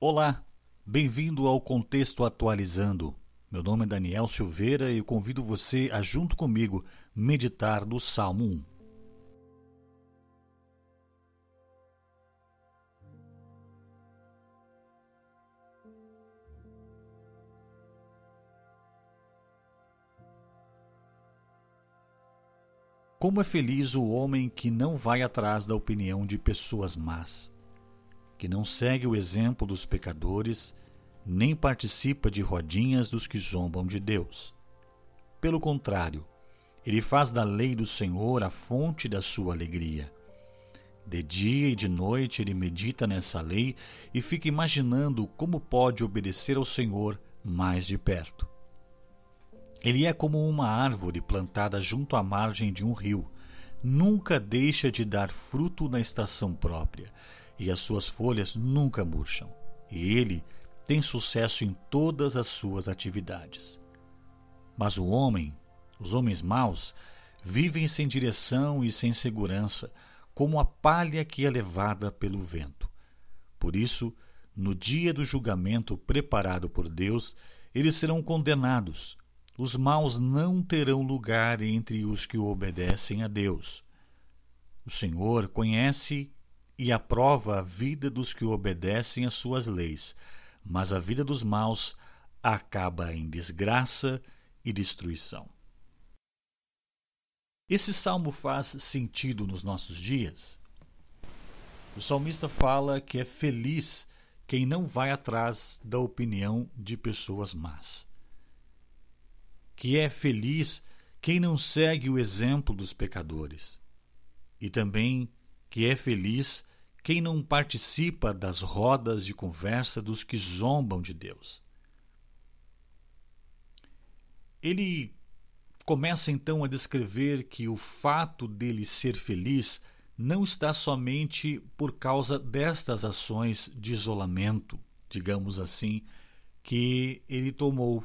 Olá, bem-vindo ao Contexto Atualizando. Meu nome é Daniel Silveira e eu convido você a, junto comigo, meditar no Salmo 1. Como é feliz o homem que não vai atrás da opinião de pessoas más que não segue o exemplo dos pecadores, nem participa de rodinhas dos que zombam de Deus. Pelo contrário, ele faz da lei do Senhor a fonte da sua alegria. De dia e de noite ele medita nessa lei e fica imaginando como pode obedecer ao Senhor mais de perto. Ele é como uma árvore plantada junto à margem de um rio, nunca deixa de dar fruto na estação própria e as suas folhas nunca murcham, e ele tem sucesso em todas as suas atividades. Mas o homem, os homens maus, vivem sem direção e sem segurança, como a palha que é levada pelo vento. Por isso, no dia do julgamento preparado por Deus, eles serão condenados. Os maus não terão lugar entre os que obedecem a Deus. O Senhor conhece e aprova a vida dos que obedecem às suas leis, mas a vida dos maus acaba em desgraça e destruição. Esse salmo faz sentido nos nossos dias? O salmista fala que é feliz quem não vai atrás da opinião de pessoas más. Que é feliz quem não segue o exemplo dos pecadores. E também que é feliz quem não participa das rodas de conversa dos que zombam de Deus. Ele começa então a descrever que o fato dele ser feliz não está somente por causa destas ações de isolamento, digamos assim, que ele tomou.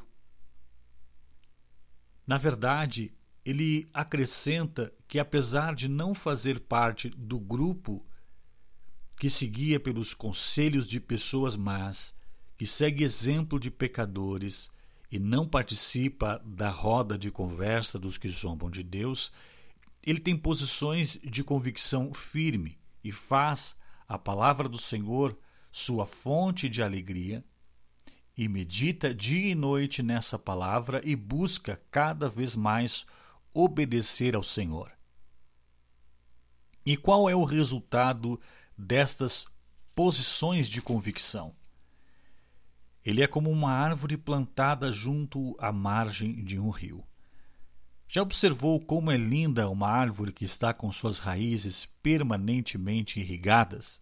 Na verdade, ele acrescenta que, apesar de não fazer parte do grupo que se guia pelos conselhos de pessoas más, que segue exemplo de pecadores e não participa da roda de conversa dos que zombam de Deus, ele tem posições de convicção firme e faz a palavra do Senhor sua fonte de alegria e medita dia e noite nessa palavra e busca cada vez mais obedecer ao Senhor. E qual é o resultado destas posições de convicção? Ele é como uma árvore plantada junto à margem de um rio. Já observou como é linda uma árvore que está com suas raízes permanentemente irrigadas?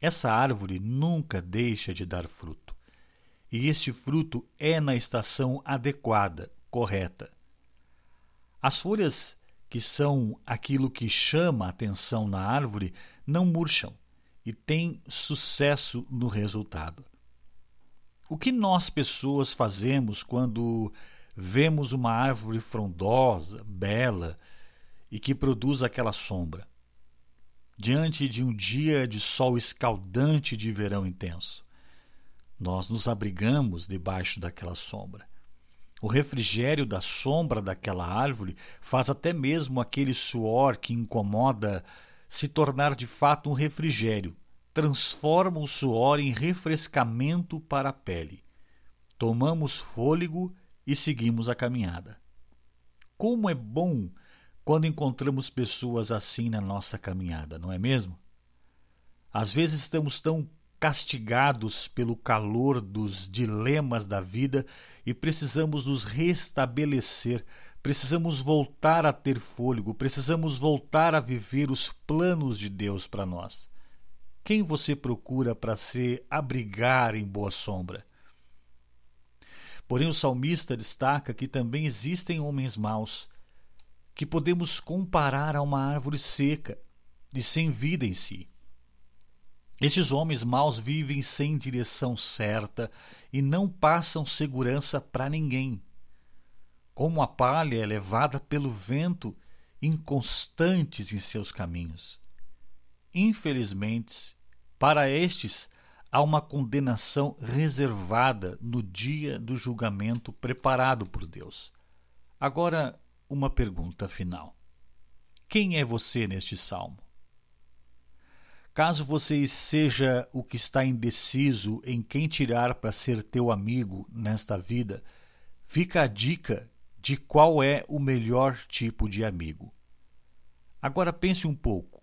Essa árvore nunca deixa de dar fruto. E este fruto é na estação adequada, correta. As folhas, que são aquilo que chama a atenção na árvore, não murcham e têm sucesso no resultado. O que nós pessoas fazemos quando vemos uma árvore frondosa, bela e que produz aquela sombra? Diante de um dia de sol escaldante de verão intenso, nós nos abrigamos debaixo daquela sombra. O refrigério da sombra daquela árvore faz até mesmo aquele suor que incomoda se tornar de fato um refrigério. Transforma o suor em refrescamento para a pele. Tomamos fôlego e seguimos a caminhada. Como é bom quando encontramos pessoas assim na nossa caminhada, não é mesmo? Às vezes estamos tão castigados pelo calor dos dilemas da vida e precisamos nos restabelecer, precisamos voltar a ter fôlego, precisamos voltar a viver os planos de Deus para nós. Quem você procura para se abrigar em boa sombra? Porém, o salmista destaca que também existem homens maus, que podemos comparar a uma árvore seca e sem vida em si. Estes homens maus vivem sem direção certa e não passam segurança para ninguém. Como a palha é levada pelo vento, inconstantes em seus caminhos. Infelizmente, para estes, há uma condenação reservada no dia do julgamento preparado por Deus. Agora, uma pergunta final: Quem é você neste salmo? Caso você seja o que está indeciso em quem tirar para ser teu amigo nesta vida, fica a dica de qual é o melhor tipo de amigo. Agora pense um pouco.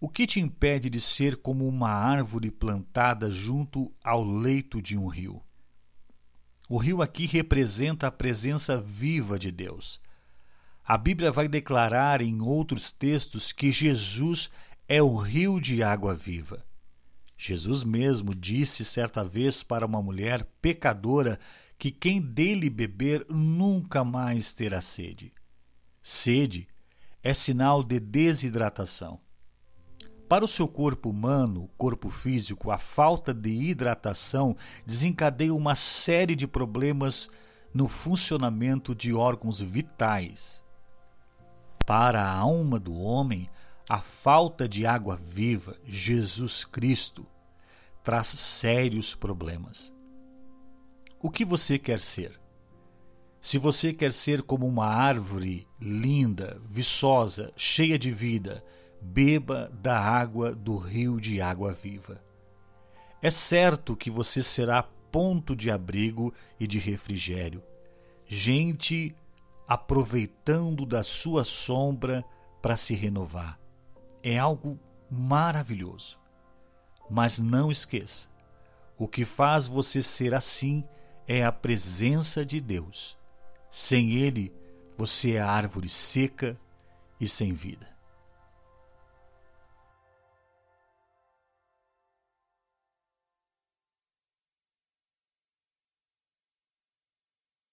O que te impede de ser como uma árvore plantada junto ao leito de um rio? O rio aqui representa a presença viva de Deus. A Bíblia vai declarar em outros textos que Jesus é o rio de água viva. Jesus mesmo disse certa vez para uma mulher pecadora que quem dele beber nunca mais terá sede. Sede é sinal de desidratação. Para o seu corpo humano, corpo físico, a falta de hidratação desencadeia uma série de problemas no funcionamento de órgãos vitais. Para a alma do homem, a falta de água viva, Jesus Cristo, traz sérios problemas. O que você quer ser? Se você quer ser como uma árvore linda, viçosa, cheia de vida, beba da água do rio de água viva. É certo que você será ponto de abrigo e de refrigério. Gente aproveitando da sua sombra para se renovar. É algo maravilhoso. Mas não esqueça: o que faz você ser assim é a presença de Deus sem ele, você é árvore seca e sem vida.